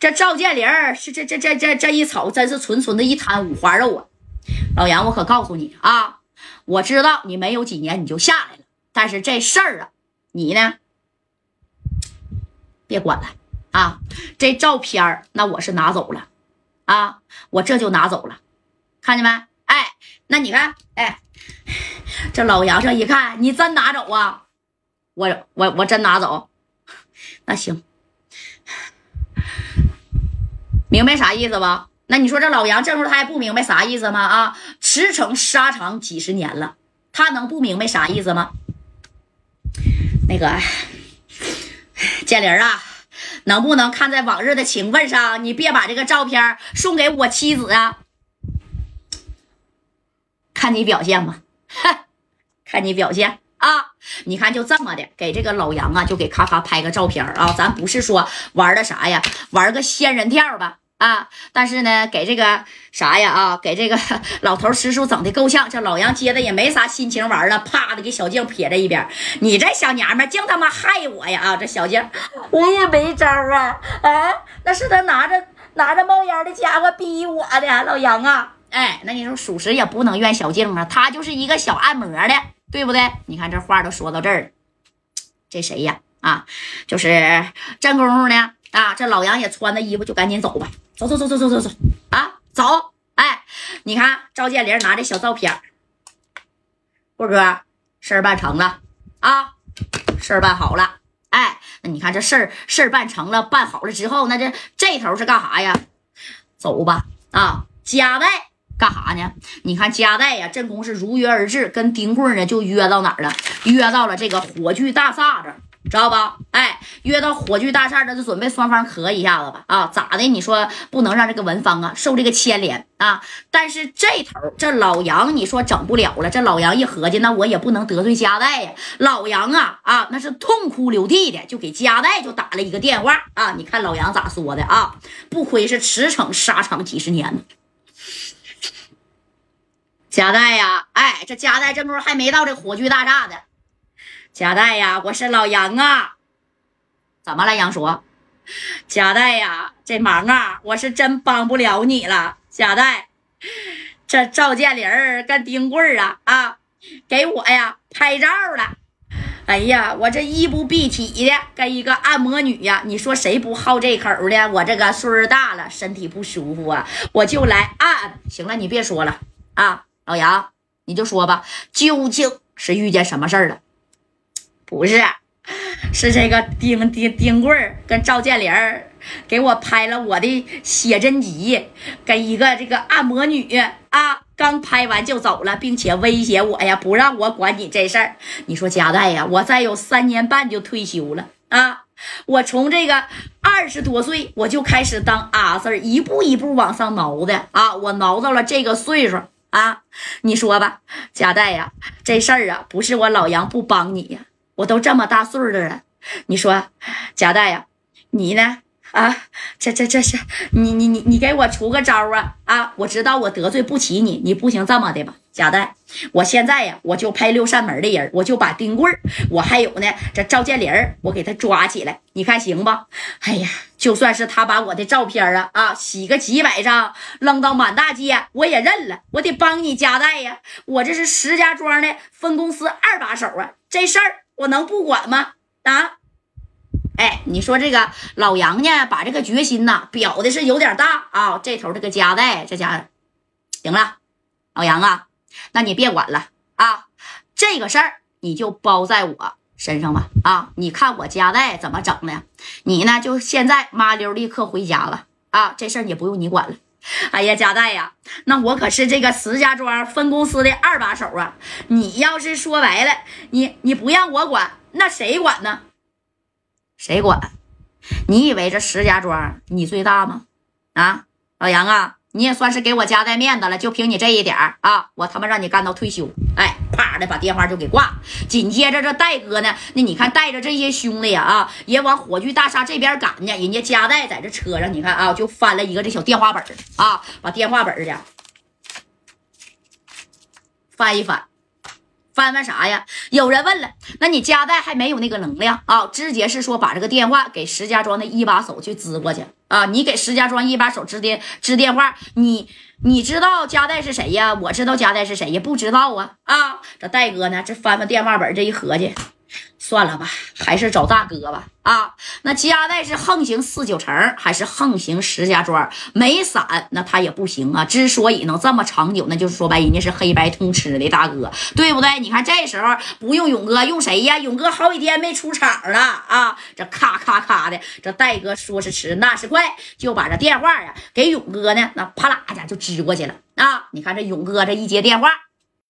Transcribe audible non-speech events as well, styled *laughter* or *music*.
这赵建林是这这这这这一瞅，真是纯纯的一滩五花肉啊！老杨，我可告诉你啊，我知道你没有几年你就下来了，但是这事儿啊，你呢，别管了啊！这照片那我是拿走了啊，我这就拿走了，看见没？哎，那你看，哎，这老杨这一看，你真拿走啊？我我我真拿走，*laughs* 那行。明白啥意思吧？那你说这老杨这时候他还不明白啥意思吗？啊，驰骋沙场几十年了，他能不明白啥意思吗？那个建林啊，能不能看在往日的情分上，你别把这个照片送给我妻子啊？看你表现吧，看你表现啊！你看就这么的，给这个老杨啊，就给咔咔拍个照片啊！咱不是说玩的啥呀，玩个仙人跳吧。啊！但是呢，给这个啥呀？啊，给这个 *laughs* 老头师叔整的够呛。这老杨接的也没啥心情玩了，啪的给小静撇在一边。你这小娘们净他妈害我呀！啊，这小静，我也没招啊！啊，那是他拿着拿着冒烟的家伙逼我的，老杨啊！哎，那你说属实也不能怨小静啊，他就是一个小按摩的，对不对？你看这话都说到这儿了，这谁呀？啊，就是正功夫呢。啊，这老杨也穿的衣服，就赶紧走吧。走走走走走走走啊，走！哎，你看赵建林拿着小照片，霍哥事儿办成了啊，事儿办好了。哎，那你看这事儿事儿办成了，办好了之后，那这这头是干啥呀？走吧啊，加代干啥呢？你看加代呀，正宫是如约而至，跟丁棍呢就约到哪儿了？约到了这个火炬大厦这。知道吧？哎，约到火炬大厦这就准备双方磕一下子吧？啊，咋的？你说不能让这个文芳啊受这个牵连啊？但是这头这老杨，你说整不了了。这老杨一合计，那我也不能得罪加代呀。老杨啊啊，那是痛哭流涕的，就给加代就打了一个电话啊。你看老杨咋说的啊？不亏是驰骋沙场几十年贾。代呀，哎，这加代这不还没到这火炬大厦呢。贾代呀，我是老杨啊，怎么了？杨叔，贾代呀，这忙啊，我是真帮不了你了。贾代，这赵建林跟丁贵啊啊，给我呀拍照了。哎呀，我这衣不蔽体的跟一个按摩女呀，你说谁不好这口的？我这个岁数大了，身体不舒服啊，我就来按。行了，你别说了啊，老杨，你就说吧，究竟是遇见什么事儿了？不是，是这个丁丁丁贵儿跟赵建林儿给我拍了我的写真集，跟一个这个按摩女啊，刚拍完就走了，并且威胁我呀，不让我管你这事儿。你说佳代呀，我再有三年半就退休了啊！我从这个二十多岁我就开始当阿 Sir，一步一步往上挠的啊，我挠到了这个岁数啊！你说吧，贾代呀，这事儿啊，不是我老杨不帮你呀。我都这么大岁数了，你说，贾代呀，你呢？啊，这这这是你你你你给我出个招啊！啊，我知道我得罪不起你，你不行这么的吧，贾代，我现在呀，我就派六扇门的人，我就把丁贵我还有呢，这赵建林我给他抓起来，你看行不？哎呀，就算是他把我的照片啊啊洗个几百张扔到满大街，我也认了，我得帮你贾代呀，我这是石家庄的分公司二把手啊，这事儿。我能不管吗？啊，哎，你说这个老杨呢，把这个决心呐表的是有点大啊。这头这个家带，这家行了，老杨啊，那你别管了啊，这个事儿你就包在我身上吧。啊，你看我家带怎么整的？你呢，就现在麻溜立刻回家了啊，这事儿也不用你管了。哎呀，家代呀，那我可是这个石家庄分公司的二把手啊！你要是说白了，你你不让我管，那谁管呢？谁管？你以为这石家庄你最大吗？啊，老杨啊！你也算是给我家带面子了，就凭你这一点啊，我他妈让你干到退休！哎，啪的把电话就给挂。紧接着这戴哥呢，那你看带着这些兄弟呀啊，也往火炬大厦这边赶呢。人家家带在这车上，你看啊，就翻了一个这小电话本啊，把电话本的翻一翻，翻翻啥呀？有人问了，那你家代还没有那个能量啊？直接是说把这个电话给石家庄的一把手去支过去。啊！你给石家庄一把手支电支电话，你你知道家代是谁呀？我知道家代是谁呀？不知道啊啊！这戴哥呢？这翻翻电话本，这一合计。算了吧，还是找大哥吧。啊，那加代是横行四九城，还是横行石家庄？没伞，那他也不行啊。之所以能这么长久，那就是说白，人家是黑白通吃的大哥，对不对？你看这时候不用勇哥，用谁呀？勇哥好几天没出场了啊！这咔咔咔的，这戴哥说是迟，那是快，就把这电话呀给勇哥呢，那啪啦一下就支过去了啊！你看这勇哥这一接电话。